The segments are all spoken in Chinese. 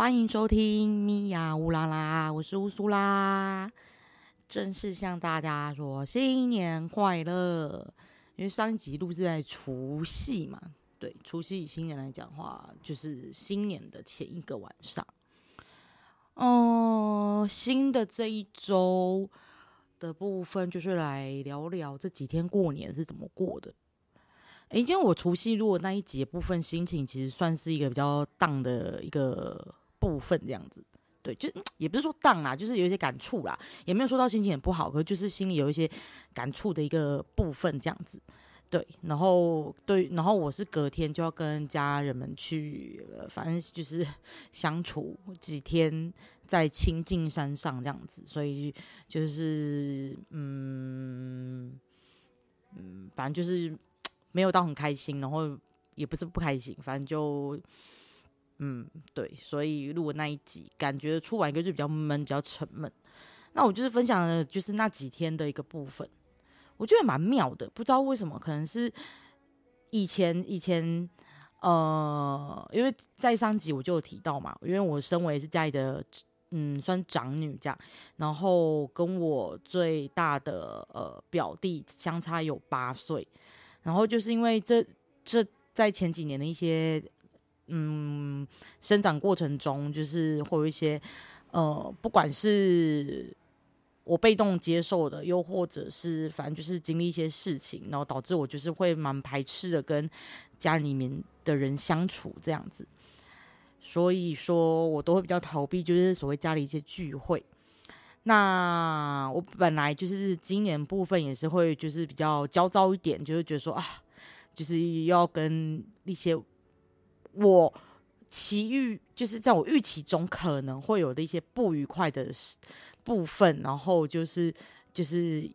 欢迎收听咪呀乌拉拉，我是乌苏拉，正式向大家说新年快乐。因为上一集录是在除夕嘛，对，除夕以新年来讲的话，就是新年的前一个晚上。嗯，新的这一周的部分，就是来聊聊这几天过年是怎么过的。诶，今天我除夕录的那一节部分，心情其实算是一个比较荡的一个部分，这样子。对，就也不是说荡啦，就是有一些感触啦，也没有说到心情很不好，可就是心里有一些感触的一个部分，这样子。对，然后对，然后我是隔天就要跟家人们去，反正就是相处几天，在清境山上这样子，所以就是嗯嗯，反正就是没有到很开心，然后也不是不开心，反正就嗯对，所以录那一集，感觉出完一个就比较闷，比较沉闷。那我就是分享的就是那几天的一个部分。我觉得蛮妙的，不知道为什么，可能是以前以前，呃，因为在上集我就有提到嘛，因为我身为是家里的，嗯，算长女这样，然后跟我最大的呃表弟相差有八岁，然后就是因为这这在前几年的一些嗯生长过程中，就是会有一些呃，不管是。我被动接受的，又或者是反正就是经历一些事情，然后导致我就是会蛮排斥的跟家里面的人相处这样子，所以说我都会比较逃避，就是所谓家里一些聚会。那我本来就是今年部分也是会就是比较焦躁一点，就是觉得说啊，就是要跟一些我奇遇，就是在我预期中可能会有的一些不愉快的。部分，然后就是就是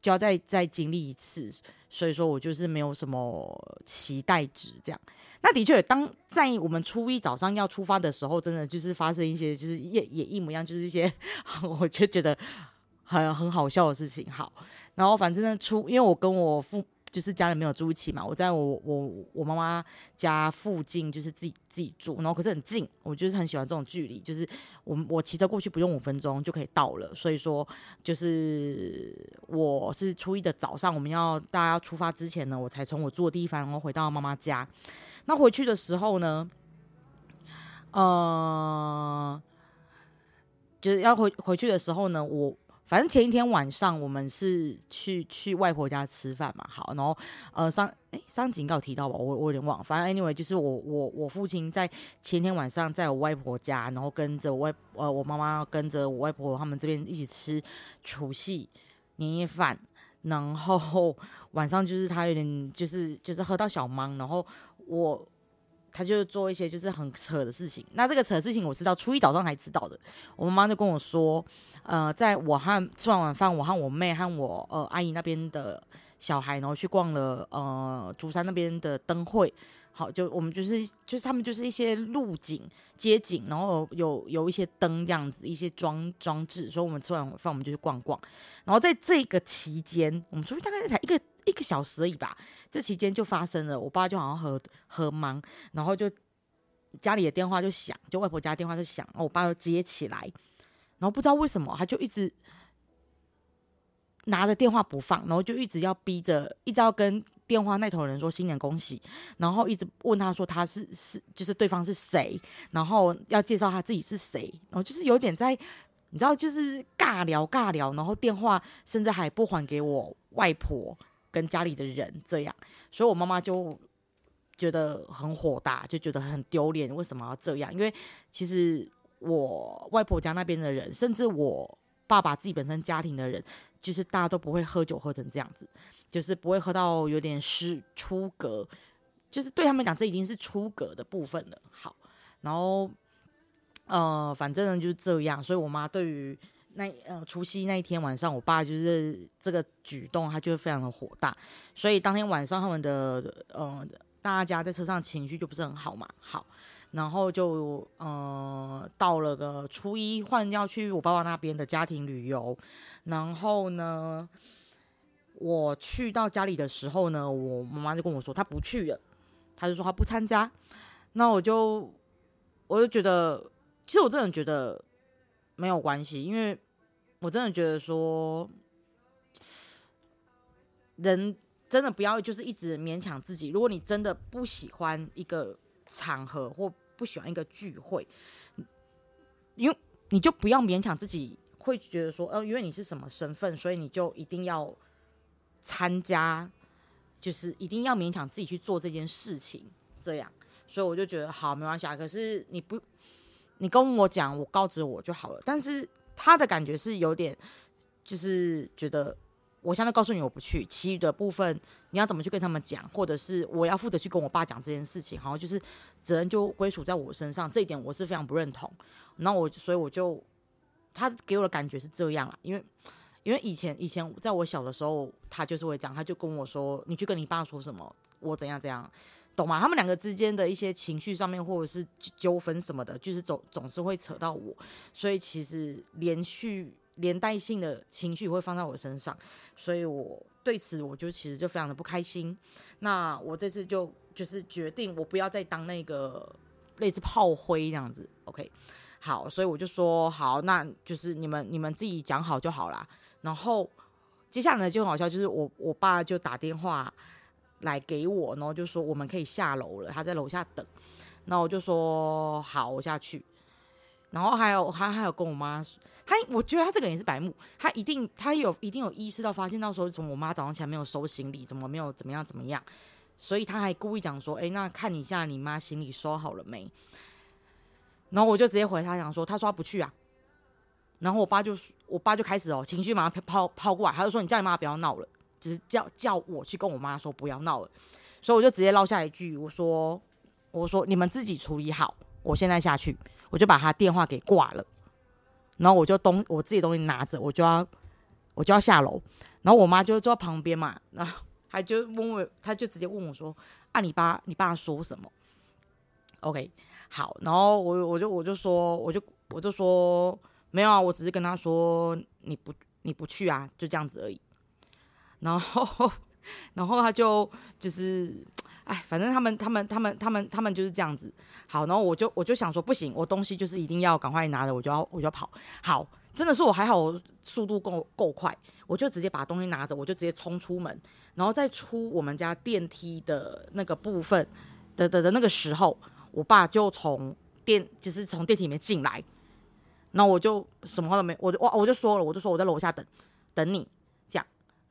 就要再再经历一次，所以说我就是没有什么期待值这样。那的确，当在我们初一早上要出发的时候，真的就是发生一些，就是也也一模一样，就是一些我就觉得很很好笑的事情。好，然后反正呢，初因为我跟我父。就是家人没有住一起嘛，我在我我我妈妈家附近，就是自己自己住，然后可是很近，我就是很喜欢这种距离，就是我我骑车过去不用五分钟就可以到了，所以说就是我是初一的早上，我们要大家要出发之前呢，我才从我住的地方然后回到妈妈家，那回去的时候呢，呃，就是要回回去的时候呢，我。反正前一天晚上我们是去去外婆家吃饭嘛，好，然后呃上哎上集应该有提到吧，我我有点忘，反正 anyway 就是我我我父亲在前天晚上在我外婆家，然后跟着我外呃我妈妈跟着我外婆他们这边一起吃除夕年夜饭，然后晚上就是他有点就是就是喝到小懵，然后我。他就做一些就是很扯的事情。那这个扯的事情我知道，初一早上才知道的。我妈妈就跟我说，呃，在我和吃完晚饭，我和我妹和我呃阿姨那边的小孩，然后去逛了呃竹山那边的灯会。好，就我们就是就是他们就是一些路景街景，然后有有一些灯这样子，一些装装置。所以我们吃完晚饭，我们就去逛逛。然后在这个期间，我们出去大概才一个。一个小时而已吧，这期间就发生了，我爸就好像很很忙，然后就家里的电话就响，就外婆家电话就响，我爸就接起来，然后不知道为什么他就一直拿着电话不放，然后就一直要逼着，一直要跟电话那头人说新年恭喜，然后一直问他说他是是就是对方是谁，然后要介绍他自己是谁，然后就是有点在你知道就是尬聊尬聊，然后电话甚至还不还给我外婆。跟家里的人这样，所以我妈妈就觉得很火大，就觉得很丢脸。为什么要这样？因为其实我外婆家那边的人，甚至我爸爸自己本身家庭的人，就是大家都不会喝酒喝成这样子，就是不会喝到有点失出格，就是对他们讲，这已经是出格的部分了。好，然后呃，反正就是这样，所以我妈对于。那呃，除夕那一天晚上，我爸就是这个举动，他就会非常的火大，所以当天晚上他们的呃，大家在车上情绪就不是很好嘛。好，然后就呃，到了个初一换要去我爸爸那边的家庭旅游，然后呢，我去到家里的时候呢，我妈妈就跟我说她不去了，她就说她不参加，那我就我就觉得，其实我真的觉得没有关系，因为我真的觉得说，人真的不要就是一直勉强自己。如果你真的不喜欢一个场合或不喜欢一个聚会，因为你就不要勉强自己，会觉得说，呃，因为你是什么身份，所以你就一定要参加，就是一定要勉强自己去做这件事情，这样。所以我就觉得好，没关系啊。可是你不，你跟我讲，我告知我就好了。但是他的感觉是有点，就是觉得我现在告诉你我不去，其余的部分你要怎么去跟他们讲，或者是我要负责去跟我爸讲这件事情，好像就是责任就归属在我身上。这一点我是非常不认同。然后我所以我就他给我的感觉是这样啊，因为因为以前以前在我小的时候，他就是会讲，他就跟我说，你去跟你爸说什么，我怎样怎样。懂吗？他们两个之间的一些情绪上面，或者是纠纷什么的，就是总总是会扯到我，所以其实连续连带性的情绪会放在我身上，所以我对此我就其实就非常的不开心。那我这次就就是决定，我不要再当那个类似炮灰这样子。OK，好，所以我就说好，那就是你们你们自己讲好就好啦。然后接下来呢就很好笑，就是我我爸就打电话。来给我，然后就说我们可以下楼了，他在楼下等。然后我就说好，我下去。然后还有他还有跟我妈，他我觉得他这个人也是白目，他一定他有一定有意识到发现到时候从我妈早上起来没有收行李，怎么没有怎么样怎么样，所以他还故意讲说，哎，那看一下你妈行李收好了没？然后我就直接回他讲说，他说他不去。啊。然后我爸就我爸就开始哦情绪马上抛抛过来，他就说你叫你妈不要闹了。只是叫叫我去跟我妈说不要闹了，所以我就直接唠下一句，我说我说你们自己处理好，我现在下去，我就把他电话给挂了，然后我就东我自己东西拿着，我就要我就要下楼，然后我妈就坐在旁边嘛，然后他就问我，他就直接问我说啊你爸你爸说什么？OK 好，然后我我就我就说我就我就说没有啊，我只是跟他说你不你不去啊，就这样子而已。然后，然后他就就是，哎，反正他们他们他们他们他们就是这样子。好，然后我就我就想说，不行，我东西就是一定要赶快拿着，我就要我就要跑。好，真的是我还好，我速度够够快，我就直接把东西拿着，我就直接冲出门。然后再出我们家电梯的那个部分的的的那个时候，我爸就从电就是从电梯里面进来，然后我就什么话都没，我就我我就说了，我就说我在楼下等等你。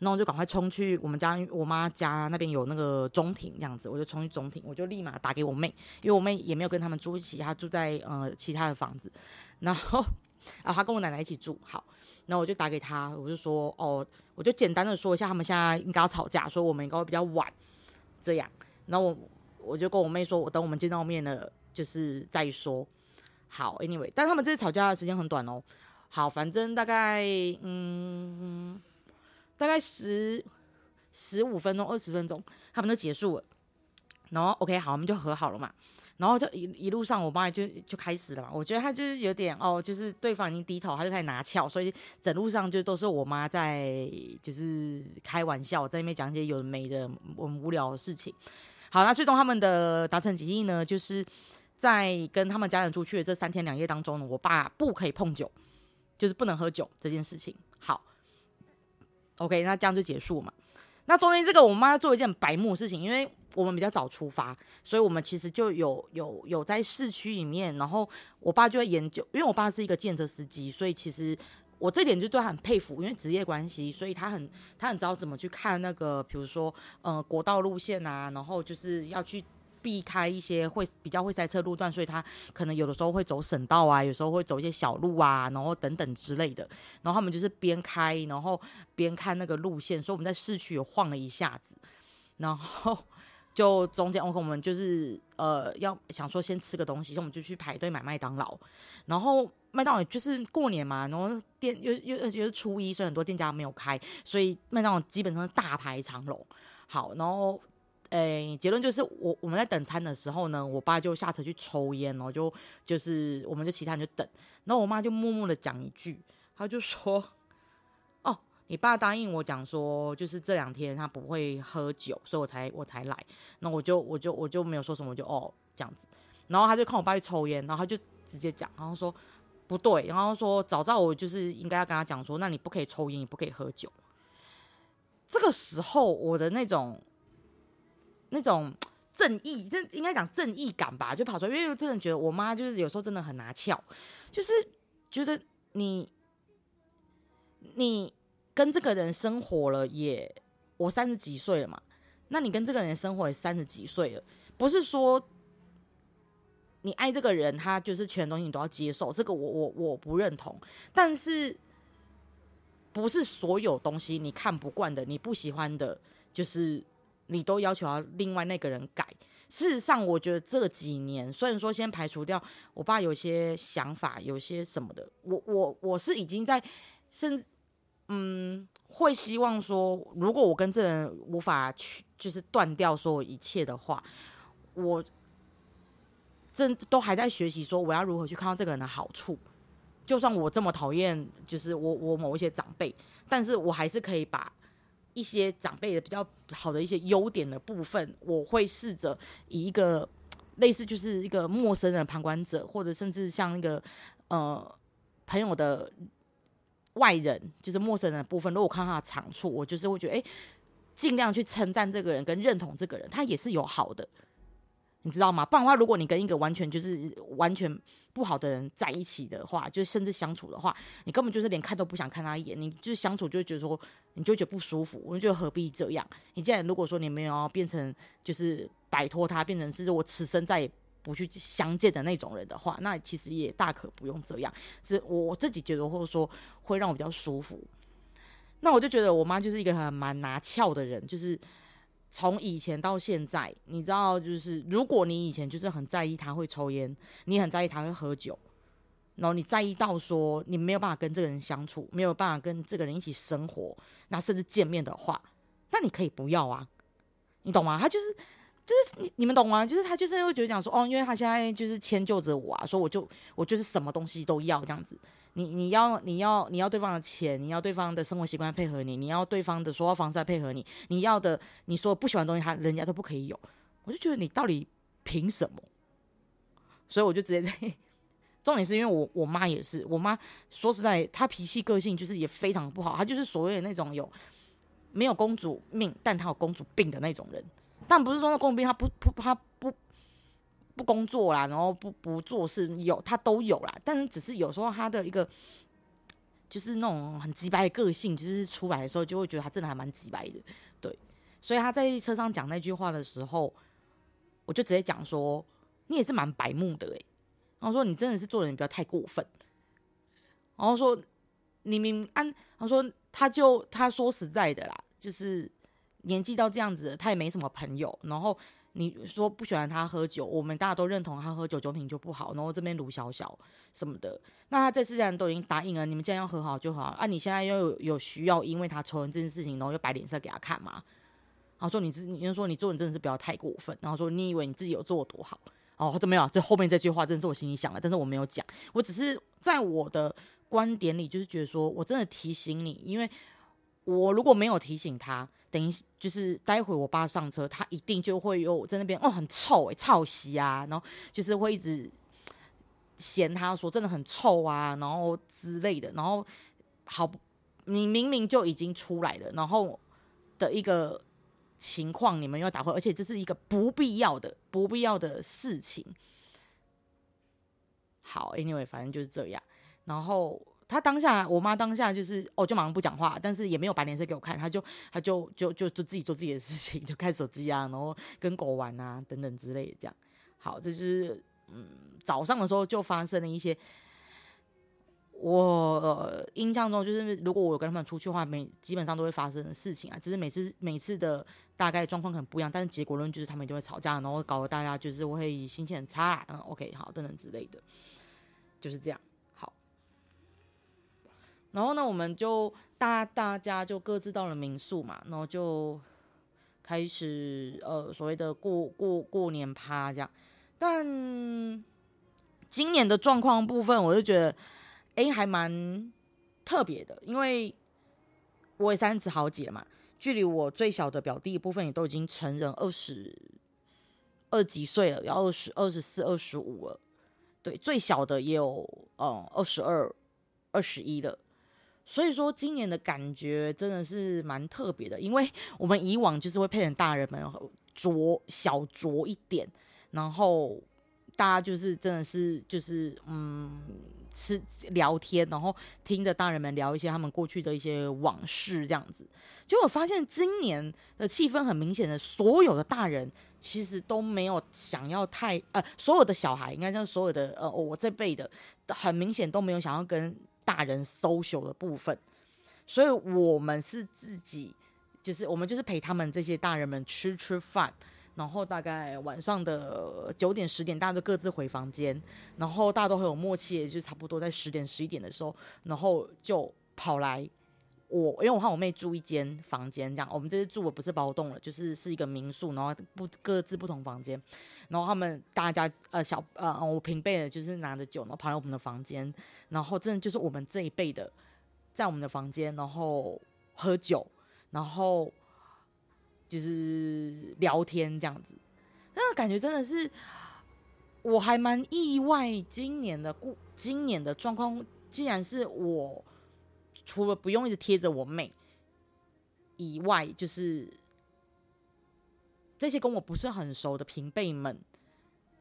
然后我就赶快冲去我们家，我妈家那边有那个中庭这样子，我就冲去中庭，我就立马打给我妹，因为我妹也没有跟他们住一起，她住在呃其他的房子，然后啊她跟我奶奶一起住，好，然后我就打给她，我就说哦，我就简单的说一下他们现在应该要吵架，说我们应该会比较晚这样，然后我我就跟我妹说，我等我们见到面了就是再说，好，anyway，但他们这次吵架的时间很短哦，好，反正大概嗯。大概十十五分钟、二十分钟，他们都结束了。然后 OK，好，我们就和好了嘛。然后就一一路上，我妈就就开始了嘛。我觉得他就是有点哦，就是对方已经低头，他就开始拿翘，所以整路上就都是我妈在就是开玩笑，在那边讲一些有的没的、我们无聊的事情。好，那最终他们的达成协议呢，就是在跟他们家人出去的这三天两夜当中呢，我爸不可以碰酒，就是不能喝酒这件事情。好。OK，那这样就结束嘛。那中间这个我妈做一件白目事情，因为我们比较早出发，所以我们其实就有有有在市区里面，然后我爸就会研究，因为我爸是一个建设司机，所以其实我这点就对他很佩服，因为职业关系，所以他很他很知道怎么去看那个，比如说呃国道路线啊，然后就是要去。避开一些会比较会塞车路段，所以他可能有的时候会走省道啊，有时候会走一些小路啊，然后等等之类的。然后他们就是边开，然后边看那个路线。所以我们在市区有晃了一下子，然后就中间 OK，我们就是呃要想说先吃个东西，所以我们就去排队买麦当劳。然后麦当劳就是过年嘛，然后店又又又是初一，所以很多店家没有开，所以麦当劳基本上是大排长龙。好，然后。诶，结论就是我我们在等餐的时候呢，我爸就下车去抽烟哦，就就是我们就其他人就等，然后我妈就默默的讲一句，她就说：“哦，你爸答应我讲说，就是这两天他不会喝酒，所以我才我才来。”那我就我就我就没有说什么，我就哦这样子。然后他就看我爸去抽烟，然后他就直接讲，然后说不对，然后说早知道我就是应该要跟他讲说，那你不可以抽烟，也不可以喝酒。这个时候我的那种那种正义，这应该讲正义感吧，就跑出来，因为真的觉得我妈就是有时候真的很拿翘，就是觉得你你跟这个人生活了也，我三十几岁了嘛，那你跟这个人生活也三十几岁了，不是说你爱这个人，他就是全东西你都要接受，这个我我我不认同，但是不是所有东西你看不惯的，你不喜欢的，就是你都要求要另外那个人改。事实上，我觉得这几年虽然说先排除掉我爸有些想法，有些什么的，我我我是已经在甚至嗯会希望说，如果我跟这人无法去就是断掉所有一切的话，我真都还在学习说我要如何去看到这个人的好处。就算我这么讨厌，就是我我某一些长辈，但是我还是可以把一些长辈的比较好的一些优点的部分，我会试着以一个类似就是一个陌生人旁观者，或者甚至像一个呃朋友的外人，就是陌生人的部分，如果我看他的长处，我就是会觉得哎，尽量去称赞这个人，跟认同这个人，他也是有好的。你知道吗？不然的话，如果你跟一个完全就是完全不好的人在一起的话，就甚至相处的话，你根本就是连看都不想看他一眼。你就是相处就觉得说，你就觉得不舒服。我就觉得何必这样？你既然如果说你没有变成就是摆脱他，变成是我此生再也不去相见的那种人的话，那其实也大可不用这样。是我自己觉得，或者说会让我比较舒服。那我就觉得我妈就是一个很蛮拿翘的人，就是。从以前到现在，你知道，就是如果你以前就是很在意他会抽烟，你很在意他会喝酒，然后你在意到说你没有办法跟这个人相处，没有办法跟这个人一起生活，那甚至见面的话，那你可以不要啊，你懂吗？他就是。就是你你们懂吗？就是他就是会觉得讲说哦，因为他现在就是迁就着我啊，说我就我就是什么东西都要这样子。你你要你要你要对方的钱，你要对方的生活习惯配合你，你要对方的说话方式来配合你，你要的你说不喜欢的东西，他人家都不可以有。我就觉得你到底凭什么？所以我就直接在 重点是因为我我妈也是，我妈说实在，她脾气个性就是也非常不好，她就是所谓的那种有没有公主命，但她有公主病的那种人。但不是说公兵他不不他不不工作啦，然后不不做事，有他都有啦。但是只是有时候他的一个就是那种很直白的个性，就是出来的时候就会觉得他真的还蛮直白的，对。所以他在车上讲那句话的时候，我就直接讲说：“你也是蛮白目的诶。然后说：“你真的是做人不要太过分。”然后说：“你明安。”他说：“他就他说实在的啦，就是。”年纪到这样子，他也没什么朋友。然后你说不喜欢他喝酒，我们大家都认同他喝酒酒品就不好。然后这边卢小小什么的，那他这次既然都已经答应了，你们既然要和好就好啊。你现在又有有需要，因为他抽人这件事情，然后又摆脸色给他看嘛？然后说你，你就说你做人真的是不要太过分。然后说你以为你自己有做多好？哦，这没有，这后面这句话真的是我心里想的，但是我没有讲。我只是在我的观点里，就是觉得说我真的提醒你，因为我如果没有提醒他。等一就是待会我爸上车，他一定就会有在那边哦，很臭哎，臭席啊，然后就是会一直嫌他说真的很臭啊，然后之类的，然后好，你明明就已经出来了，然后的一个情况，你们又打回，而且这是一个不必要的、不必要的事情。好，anyway，反正就是这样，然后。他当下，我妈当下就是哦，就马上不讲话，但是也没有白脸色给我看，他就他就就就就自己做自己的事情，就开手机啊，然后跟狗玩啊等等之类的这样。好，这就是嗯早上的时候就发生了一些，我印象中就是如果我跟他们出去的话，每基本上都会发生的事情啊，只是每次每次的大概状况可能不一样，但是结果论就是他们一定会吵架，然后搞得大家就是会心情很差，嗯，OK，好等等之类的，就是这样。然后呢，我们就大大家就各自到了民宿嘛，然后就开始呃所谓的过过过年趴这样。但今年的状况部分，我就觉得哎还蛮特别的，因为我也三十好几了嘛，距离我最小的表弟部分也都已经成人二十二几岁了，要二十二十四、二十五了。对，最小的也有嗯二十二、二十一了。所以说，今年的感觉真的是蛮特别的，因为我们以往就是会配成大人们酌小酌一点，然后大家就是真的是就是嗯。吃聊天，然后听着大人们聊一些他们过去的一些往事，这样子，就我发现今年的气氛很明显的，所有的大人其实都没有想要太呃，所有的小孩应该像所有的呃，我这辈的很明显都没有想要跟大人 social 的部分，所以我们是自己，就是我们就是陪他们这些大人们吃吃饭。然后大概晚上的九点十点，大家都各自回房间。然后大家都很有默契，就差不多在十点十一点的时候，然后就跑来我，因为我和我妹住一间房间，这样我们这次住的不是包栋了，就是是一个民宿，然后不各自不同房间。然后他们大家呃小呃我平辈的，就是拿着酒，然后跑来我们的房间，然后真的就是我们这一辈的，在我们的房间，然后喝酒，然后。就是聊天这样子，那个感觉真的是，我还蛮意外。今年的故，今年的状况，竟然是我除了不用一直贴着我妹以外，就是这些跟我不是很熟的平辈们。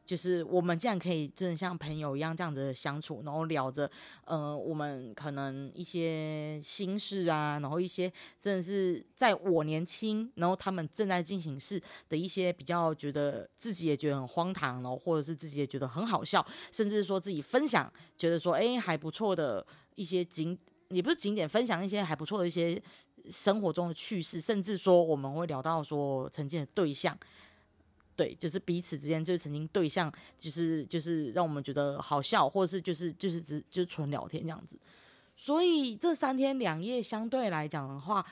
就是我们竟然可以真的像朋友一样这样子相处，然后聊着，呃，我们可能一些心事啊，然后一些真的是在我年轻，然后他们正在进行式的一些比较觉得自己也觉得很荒唐，然后或者是自己也觉得很好笑，甚至说自己分享觉得说哎还不错的一些景，也不是景点，分享一些还不错的一些生活中的趣事，甚至说我们会聊到说曾经的对象。对，就是彼此之间就是曾经对象，就是就是让我们觉得好笑，或者是就是就是只就是纯聊天这样子。所以这三天两夜相对来讲的话，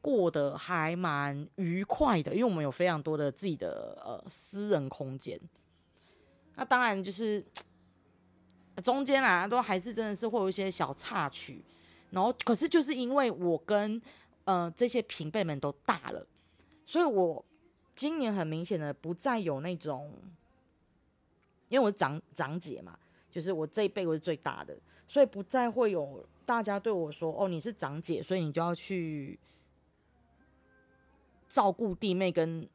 过得还蛮愉快的，因为我们有非常多的自己的呃私人空间。那当然就是 中间啊，都还是真的是会有一些小插曲。然后可是就是因为我跟呃这些平辈们都大了，所以我。今年很明显的不再有那种，因为我是长长姐嘛，就是我这一辈我是最大的，所以不再会有大家对我说：“哦，你是长姐，所以你就要去照顾弟妹，跟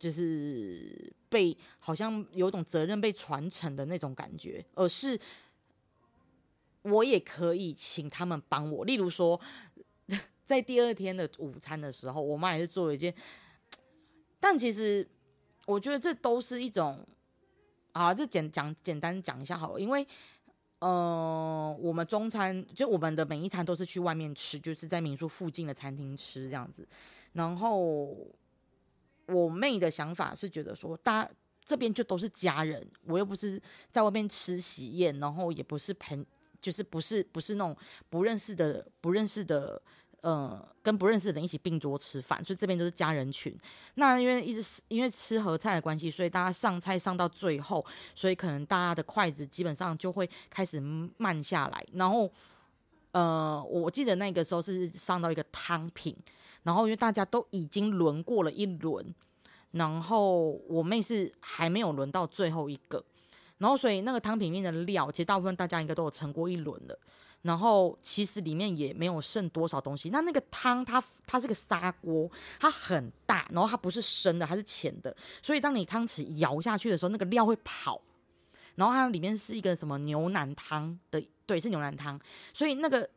就是被好像有种责任被传承的那种感觉。”而是我也可以请他们帮我，例如说，在第二天的午餐的时候，我妈也是做了一件。但其实，我觉得这都是一种，啊，这简讲简单讲一下好了，因为，呃，我们中餐就我们的每一餐都是去外面吃，就是在民宿附近的餐厅吃这样子。然后我妹的想法是觉得说，大家这边就都是家人，我又不是在外面吃喜宴，然后也不是朋，就是不是不是那种不认识的不认识的。呃，跟不认识的人一起并桌吃饭，所以这边都是家人群。那因为一直因为吃合菜的关系，所以大家上菜上到最后，所以可能大家的筷子基本上就会开始慢下来。然后，呃，我记得那个时候是上到一个汤品，然后因为大家都已经轮过了一轮，然后我妹是还没有轮到最后一个，然后所以那个汤品面的料，其实大部分大家应该都有盛过一轮了。然后其实里面也没有剩多少东西。那那个汤，它它是个砂锅，它很大，然后它不是深的，它是浅的。所以当你汤匙舀下去的时候，那个料会跑。然后它里面是一个什么牛腩汤的，对，是牛腩汤。所以那个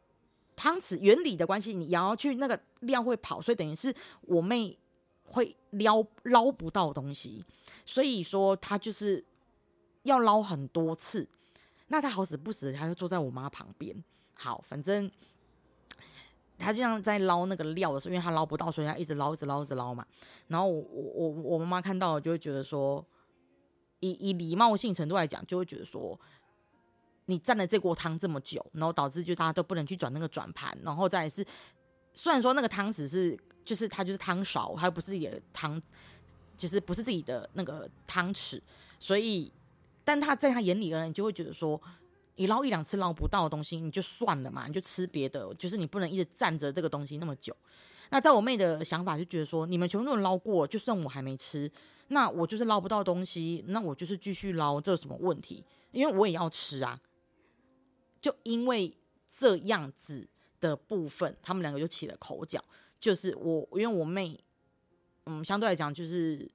汤匙原理的关系，你舀下去那个料会跑，所以等于是我妹会捞捞不到东西。所以说她就是要捞很多次。那她好死不死，她就坐在我妈旁边。好，反正 他就像在捞那个料的时候，因为他捞不到，所以他一直捞，一直捞，一直捞嘛。然后我我我我妈妈看到了，就会觉得说，以以礼貌性程度来讲，就会觉得说，你占了这锅汤这么久，然后导致就大家都不能去转那个转盘，然后再是，虽然说那个汤匙是，就是它就是汤勺，它不是自己的汤，就是不是自己的那个汤匙，所以，但他在他眼里呢，你就会觉得说。你捞一两次捞不到的东西，你就算了嘛，你就吃别的。就是你不能一直站着这个东西那么久。那在我妹的想法就觉得说，你们全部都捞过，就算我还没吃，那我就是捞不到东西，那我就是继续捞，这有什么问题？因为我也要吃啊。就因为这样子的部分，他们两个就起了口角。就是我，因为我妹，嗯，相对来讲，就是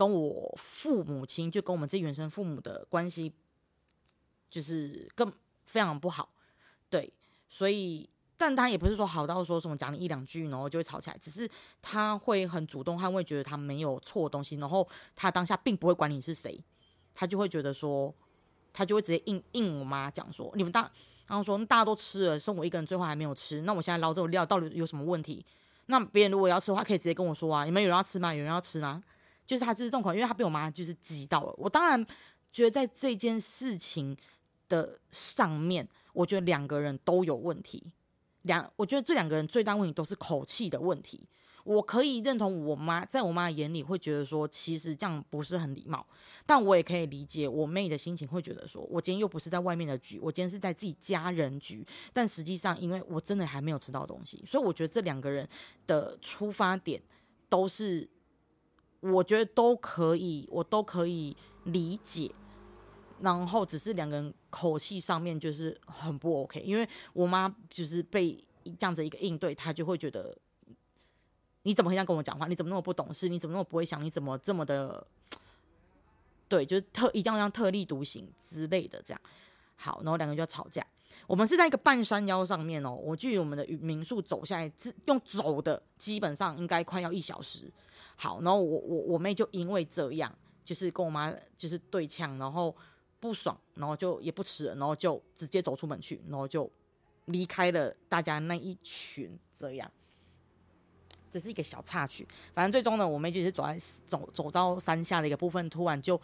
跟我父母亲，就跟我们这原生父母的关系，就是更非常不好。对，所以，但他也不是说好到说什么讲你一两句，然后就会吵起来，只是他会很主动，捍卫觉得他没有错的东西，然后他当下并不会管你是谁，他就会觉得说。他就会直接应应我妈讲说，你们大，然后说大家都吃了，剩我一个人最后还没有吃，那我现在捞这个料到底有什么问题？那别人如果要吃的话，可以直接跟我说啊，你们有人要吃吗？有人要吃吗？就是他就是这种口，因为他被我妈就是激到了。我当然觉得在这件事情的上面，我觉得两个人都有问题，两我觉得这两个人最大问题都是口气的问题。我可以认同我妈，在我妈眼里会觉得说，其实这样不是很礼貌。但我也可以理解我妹的心情，会觉得说，我今天又不是在外面的局，我今天是在自己家人局。但实际上，因为我真的还没有吃到东西，所以我觉得这两个人的出发点都是，我觉得都可以，我都可以理解。然后只是两个人口气上面就是很不 OK，因为我妈就是被这样子一个应对，她就会觉得。你怎么会这样跟我讲话？你怎么那么不懂事？你怎么那么不会想？你怎么这么的？对，就是特一定要让特立独行之类的这样。好，然后两个人就要吵架。我们是在一个半山腰上面哦，我距离我们的民宿走下来，用走的基本上应该快要一小时。好，然后我我我妹就因为这样，就是跟我妈就是对呛，然后不爽，然后就也不吃了，然后就直接走出门去，然后就离开了大家那一群这样。这是一个小插曲，反正最终呢，我妹就是走在走走到山下的一个部分，突然就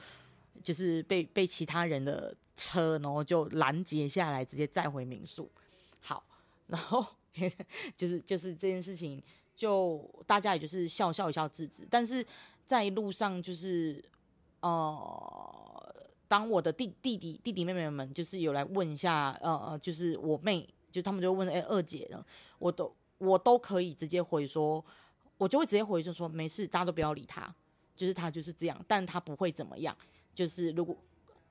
就是被被其他人的车，然后就拦截下来，直接载回民宿。好，然后 就是就是这件事情，就大家也就是笑笑一笑制止。但是在路上，就是呃，当我的弟弟弟弟弟妹妹们就是有来问一下，呃呃，就是我妹，就他们就问，哎，二姐呢？我都。我都可以直接回说，我就会直接回就说没事，大家都不要理他，就是他就是这样，但他不会怎么样。就是如果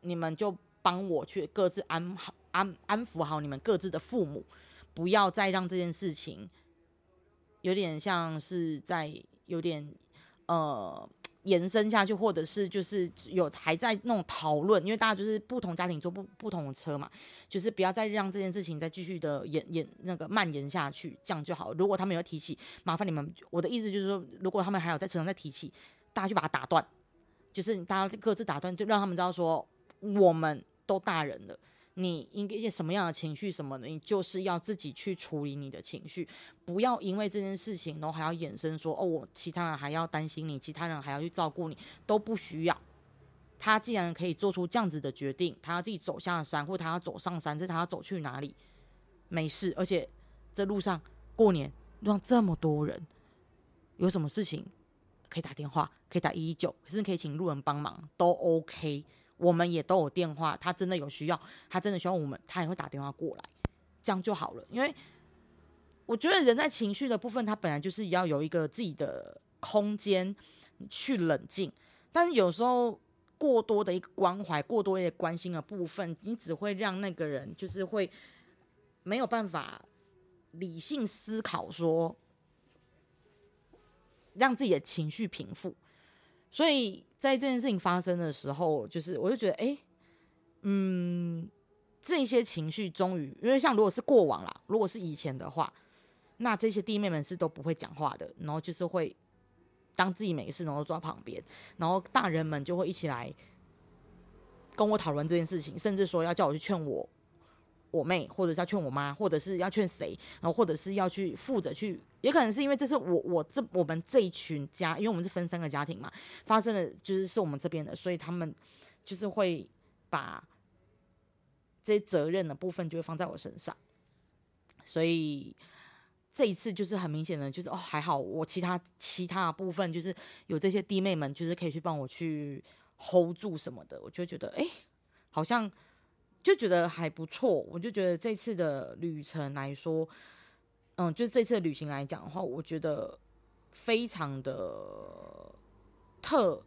你们就帮我去各自安好安安抚好你们各自的父母，不要再让这件事情有点像是在有点呃。延伸下去，或者是就是有还在那种讨论，因为大家就是不同家庭坐不不同的车嘛，就是不要再让这件事情再继续的延延那个蔓延下去，这样就好。如果他们有提起，麻烦你们，我的意思就是说，如果他们还有在车上再提起，大家就把它打断，就是大家各自打断，就让他们知道说，我们都大人了。你应该什么样的情绪什么的，你就是要自己去处理你的情绪，不要因为这件事情，然后还要衍生说哦，我其他人还要担心你，其他人还要去照顾你，都不需要。他既然可以做出这样子的决定，他要自己走下山，或他要走上山，这他要走去哪里，没事。而且这路上过年路上这么多人，有什么事情可以打电话，可以打一一九，可是可以请路人帮忙，都 OK。我们也都有电话，他真的有需要，他真的需要我们，他也会打电话过来，这样就好了。因为我觉得人在情绪的部分，他本来就是要有一个自己的空间去冷静，但是有时候过多的一个关怀，过多一个关心的部分，你只会让那个人就是会没有办法理性思考，说让自己的情绪平复，所以。在这件事情发生的时候，就是我就觉得，哎，嗯，这些情绪终于，因为像如果是过往啦，如果是以前的话，那这些弟妹们是都不会讲话的，然后就是会当自己没事，然后坐在旁边，然后大人们就会一起来跟我讨论这件事情，甚至说要叫我去劝我。我妹，或者是要劝我妈，或者是要劝谁，然后或者是要去负责去，也可能是因为这是我我这我们这一群家，因为我们是分三个家庭嘛，发生的就是是我们这边的，所以他们就是会把这些责任的部分就会放在我身上，所以这一次就是很明显的，就是哦还好，我其他其他部分就是有这些弟妹们，就是可以去帮我去 hold 住什么的，我就觉得哎，好像。就觉得还不错，我就觉得这次的旅程来说，嗯，就这次旅行来讲的话，我觉得非常的特，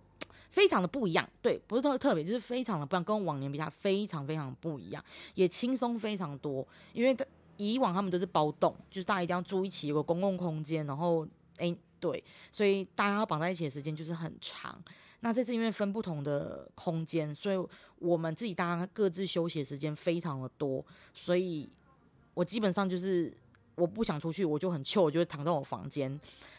非常的不一样。对，不是特特别，就是非常的不一样，跟往年比较非常非常不一样，也轻松非常多。因为以往他们都是包栋，就是大家一定要住一起，有个公共空间，然后哎，对，所以大家要绑在一起的时间就是很长。那这次因为分不同的空间，所以我们自己大家各自休息时间非常的多，所以我基本上就是我不想出去，我就很糗，我就会躺在我房间，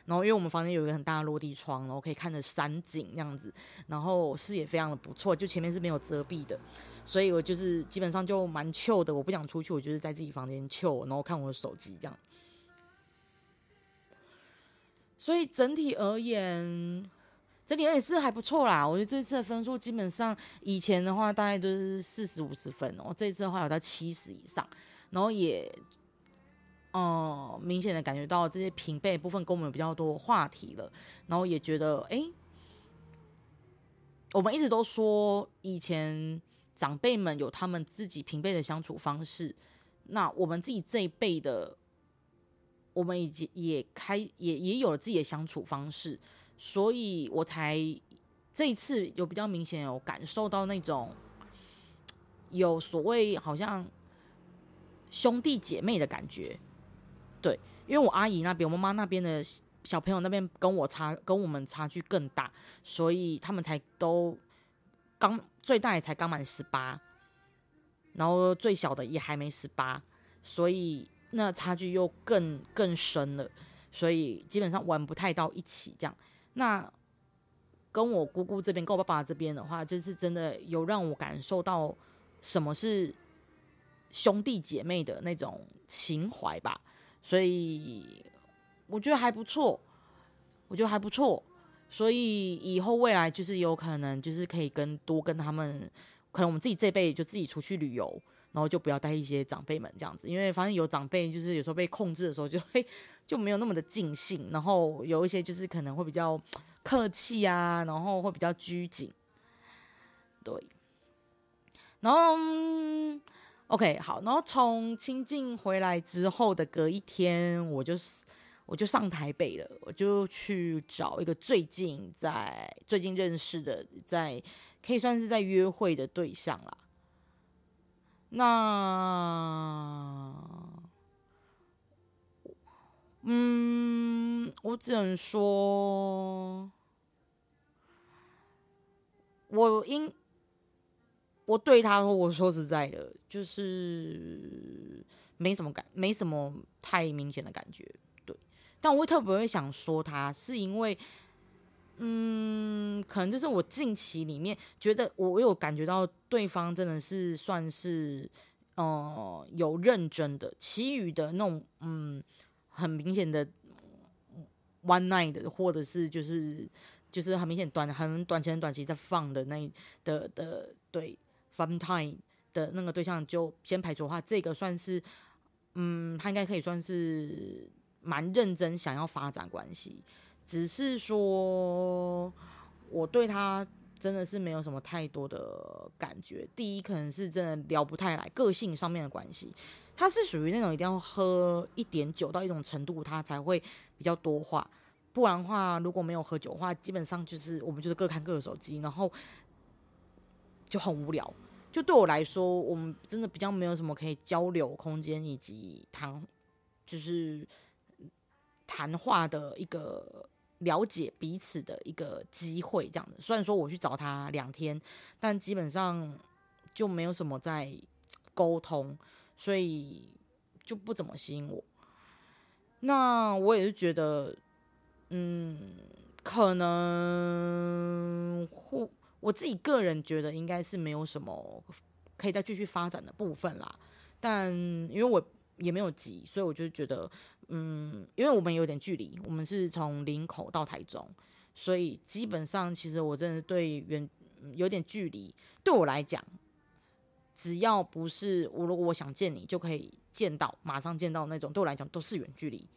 然后因为我们房间有一个很大的落地窗，然后可以看着山景这样子，然后视野非常的不错，就前面是没有遮蔽的，所以我就是基本上就蛮糗的，我不想出去，我就是在自己房间糗，然后看我的手机这样，所以整体而言。整体也是还不错啦，我觉得这次的分数基本上以前的话大概都是四十五十分哦，这一次的话有到七十以上，然后也，哦，明显的感觉到这些平辈部分跟我们比较多话题了，然后也觉得哎，我们一直都说以前长辈们有他们自己平辈的相处方式，那我们自己这一辈的，我们已经也开也也有了自己的相处方式。所以我才这一次有比较明显有感受到那种有所谓好像兄弟姐妹的感觉，对，因为我阿姨那边、我妈妈那边的小朋友那边跟我差跟我们差距更大，所以他们才都刚最大也才刚满十八，然后最小的也还没十八，所以那差距又更更深了，所以基本上玩不太到一起这样。那跟我姑姑这边，跟我爸爸这边的话，就是真的有让我感受到什么是兄弟姐妹的那种情怀吧，所以我觉得还不错，我觉得还不错，所以以后未来就是有可能就是可以跟多跟他们，可能我们自己这辈就自己出去旅游，然后就不要带一些长辈们这样子，因为反正有长辈就是有时候被控制的时候就会。就没有那么的尽兴，然后有一些就是可能会比较客气啊，然后会比较拘谨，对。然后，OK，好，然后从清境回来之后的隔一天，我就我就上台北了，我就去找一个最近在最近认识的，在可以算是在约会的对象啦。那。嗯，我只能说，我应我对他说，我说实在的，就是没什么感，没什么太明显的感觉，对。但我会特别会想说他，是因为，嗯，可能就是我近期里面觉得我有感觉到对方真的是算是，呃，有认真的，其余的那种，嗯。很明显的 one night 的，或者是就是就是很明显短很短期很短期在放的那的的对 fun time 的那个对象就先排除的话，这个算是嗯，他应该可以算是蛮认真想要发展关系，只是说我对他真的是没有什么太多的感觉。第一，可能是真的聊不太来，个性上面的关系。他是属于那种一定要喝一点酒到一种程度，他才会比较多话。不然的话，如果没有喝酒的话，基本上就是我们就是各看各的手机，然后就很无聊。就对我来说，我们真的比较没有什么可以交流空间以及谈，就是谈话的一个了解彼此的一个机会。这样子，虽然说我去找他两天，但基本上就没有什么在沟通。所以就不怎么吸引我。那我也是觉得，嗯，可能或我自己个人觉得应该是没有什么可以再继续发展的部分啦。但因为我也没有急，所以我就觉得，嗯，因为我们有点距离，我们是从林口到台中，所以基本上其实我真的对远有点距离，对我来讲。只要不是我，如果我想见你，就可以见到，马上见到那种，对我来讲都是远距离。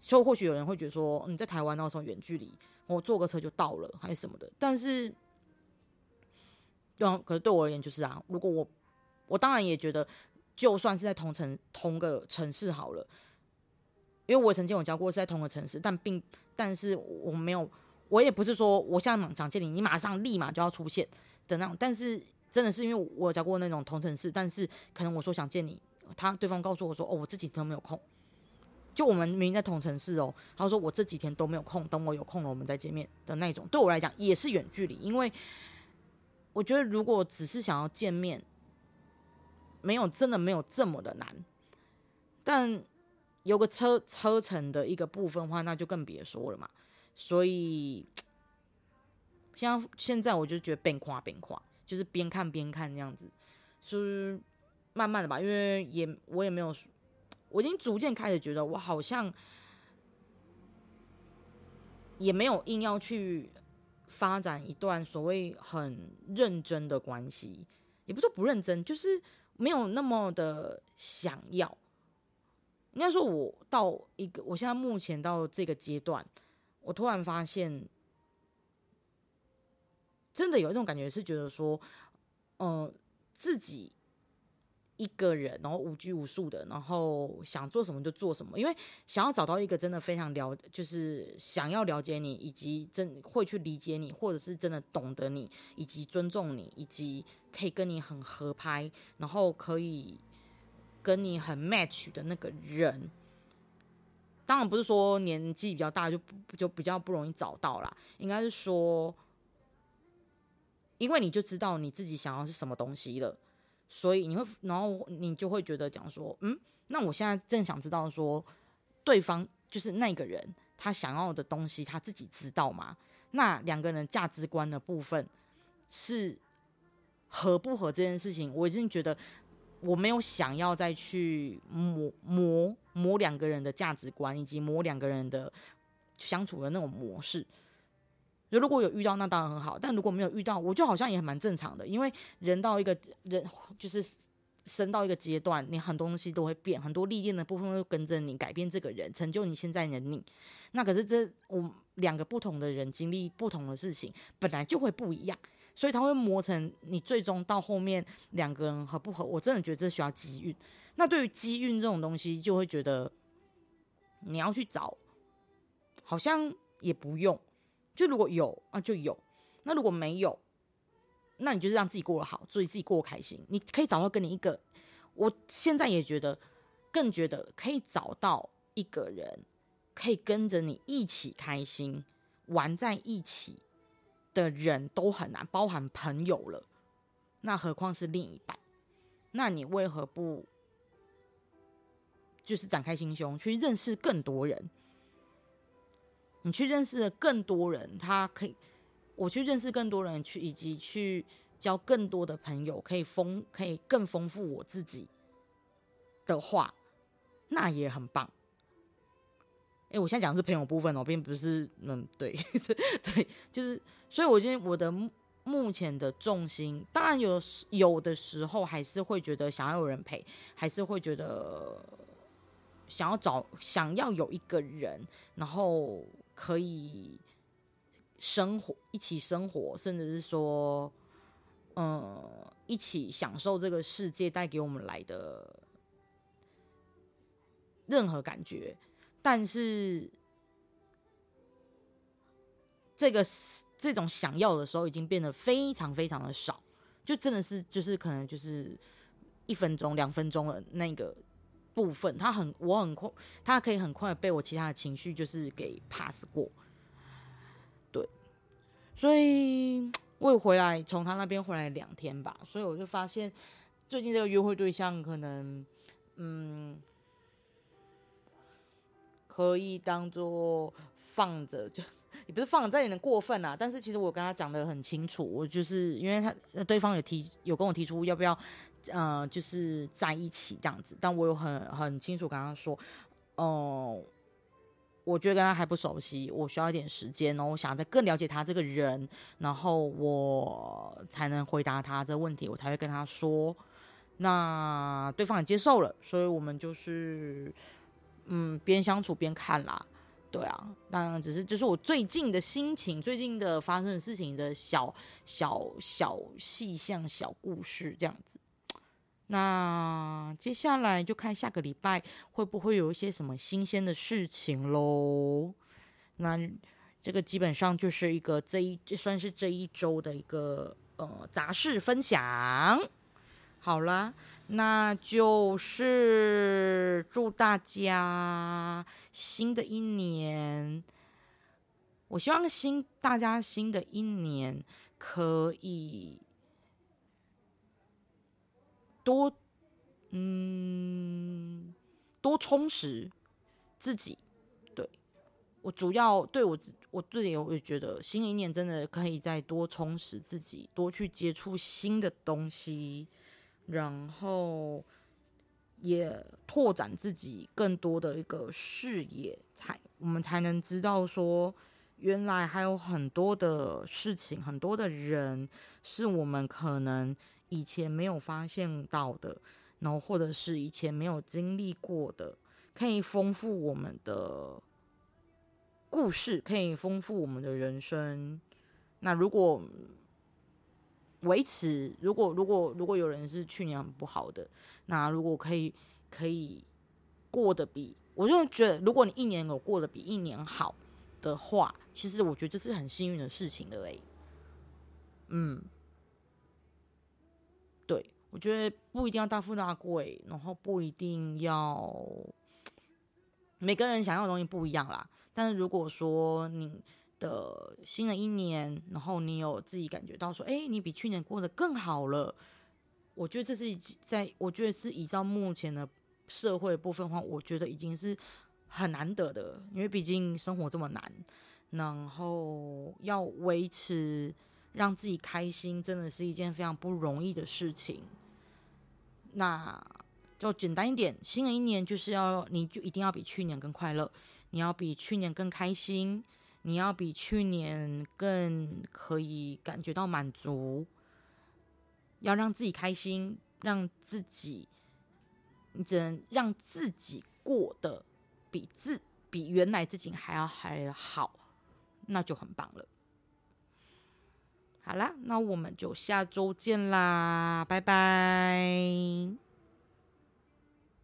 所以或许有人会觉得说，你在台湾那时候远距离，我坐个车就到了，还是什么的。但是，对啊，可是对我而言就是啊，如果我，我当然也觉得，就算是在同城同个城市好了，因为我曾经有交过是在同个城市，但并但是我没有，我也不是说我现在想见你，你马上立马就要出现的那种。但是真的是因为我交过那种同城市，但是可能我说想见你，他对方告诉我说哦，我这几天都没有空。就我们明明在同城市哦，他说我这几天都没有空，等我有空了我们再见面的那种。对我来讲也是远距离，因为我觉得如果只是想要见面，没有真的没有这么的难。但有个车车程的一个部分的话，那就更别说了嘛。所以，像现在我就觉得边夸边夸，就是边看边看这样子，是慢慢的吧。因为也我也没有。我已经逐渐开始觉得，我好像也没有硬要去发展一段所谓很认真的关系，也不是不认真，就是没有那么的想要。应该说，我到一个，我现在目前到这个阶段，我突然发现，真的有一种感觉，是觉得说，嗯，自己。一个人，然后无拘无束的，然后想做什么就做什么，因为想要找到一个真的非常了，就是想要了解你，以及真会去理解你，或者是真的懂得你，以及尊重你，以及可以跟你很合拍，然后可以跟你很 match 的那个人，当然不是说年纪比较大就就比较不容易找到啦，应该是说，因为你就知道你自己想要是什么东西了。所以你会，然后你就会觉得讲说，嗯，那我现在正想知道说，对方就是那个人，他想要的东西他自己知道吗？那两个人价值观的部分是合不合这件事情，我已经觉得我没有想要再去磨磨磨两个人的价值观，以及磨两个人的相处的那种模式。就如果有遇到，那当然很好；但如果没有遇到，我就好像也蛮正常的。因为人到一个人就是升到一个阶段，你很多东西都会变，很多历练的部分会跟着你改变这个人，成就你现在的你。那可是这我两个不同的人经历不同的事情，本来就会不一样，所以他会磨成你最终到后面两个人合不合？我真的觉得这需要机运。那对于机运这种东西，就会觉得你要去找，好像也不用。就如果有啊，就有；那如果没有，那你就是让自己过得好，所以自己过开心。你可以找到跟你一个，我现在也觉得，更觉得可以找到一个人，可以跟着你一起开心玩在一起的人都很难，包含朋友了，那何况是另一半？那你为何不就是展开心胸去认识更多人？你去认识了更多人，他可以，我去认识更多人，去以及去交更多的朋友，可以丰，可以更丰富我自己的话，那也很棒。哎，我现在讲的是朋友部分哦，并不是，嗯，对，对，就是，所以我今天我的目前的重心，当然有有的时候还是会觉得想要有人陪，还是会觉得想要找，想要有一个人，然后。可以生活，一起生活，甚至是说，嗯，一起享受这个世界带给我们来的任何感觉。但是，这个这种想要的时候，已经变得非常非常的少，就真的是就是可能就是一分钟、两分钟的那个。部分他很我很快，他可以很快被我其他的情绪就是给 pass 过，对，所以我回来从他那边回来两天吧，所以我就发现最近这个约会对象可能嗯可以当做放着，就也不是放着有点过分啊，但是其实我跟他讲的很清楚，我就是因为他对方有提有跟我提出要不要。呃，就是在一起这样子，但我有很很清楚跟他说，哦，我觉得跟他还不熟悉，我需要一点时间，然后我想再更了解他这个人，然后我才能回答他这问题，我才会跟他说。那对方也接受了，所以我们就是嗯，边相处边看啦，对啊，那只是就是我最近的心情，最近的发生的事情的小小小细项、小故事这样子。那接下来就看下个礼拜会不会有一些什么新鲜的事情喽。那这个基本上就是一个这一算是这一周的一个呃杂事分享。好啦，那就是祝大家新的一年，我希望新大家新的一年可以多嗯多充实自己。对我主要对我自我自己，我也觉得新一年真的可以再多充实自己，多去接触新的东西。然后也拓展自己更多的一个视野，才我们才能知道说，原来还有很多的事情，很多的人是我们可能以前没有发现到的，然后或者是以前没有经历过的，可以丰富我们的故事，可以丰富我们的人生。那如果维持，如果如果如果有人是去年很不好的，那如果可以可以过得比，我就觉得，如果你一年有过得比一年好的话，其实我觉得这是很幸运的事情了诶。嗯，我觉得不一定要大富大贵，然后不一定要每个人想要的东西不一样啦。但是如果说你。的新的一年，然后你有自己感觉到说，哎，你比去年过得更好了。我觉得这是在，我觉得是依照目前的社会部分的话，我觉得已经是很难得的，因为毕竟生活这么难，然后要维持让自己开心，真的是一件非常不容易的事情。那就简单一点，新的一年就是要，你就一定要比去年更快乐，你要比去年更开心。你要比去年更可以感觉到满足，要让自己开心，让自己，你只能让自己过得比自比原来自己还要还好，那就很棒了。好啦，那我们就下周见啦，拜拜。